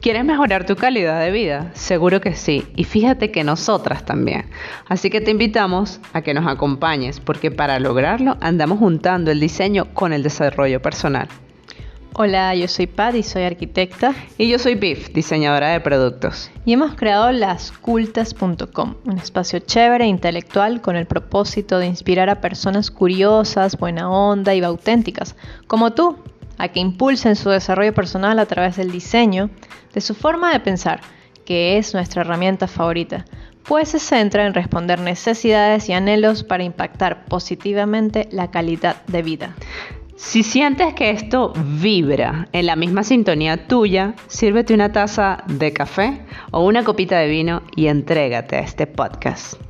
¿Quieres mejorar tu calidad de vida? Seguro que sí. Y fíjate que nosotras también. Así que te invitamos a que nos acompañes porque para lograrlo andamos juntando el diseño con el desarrollo personal. Hola, yo soy Pat y soy arquitecta. Y yo soy Biff, diseñadora de productos. Y hemos creado lascultas.com, un espacio chévere e intelectual con el propósito de inspirar a personas curiosas, buena onda y auténticas, como tú, a que impulsen su desarrollo personal a través del diseño, de su forma de pensar, que es nuestra herramienta favorita, pues se centra en responder necesidades y anhelos para impactar positivamente la calidad de vida. Si sientes que esto vibra en la misma sintonía tuya, sírvete una taza de café o una copita de vino y entrégate a este podcast.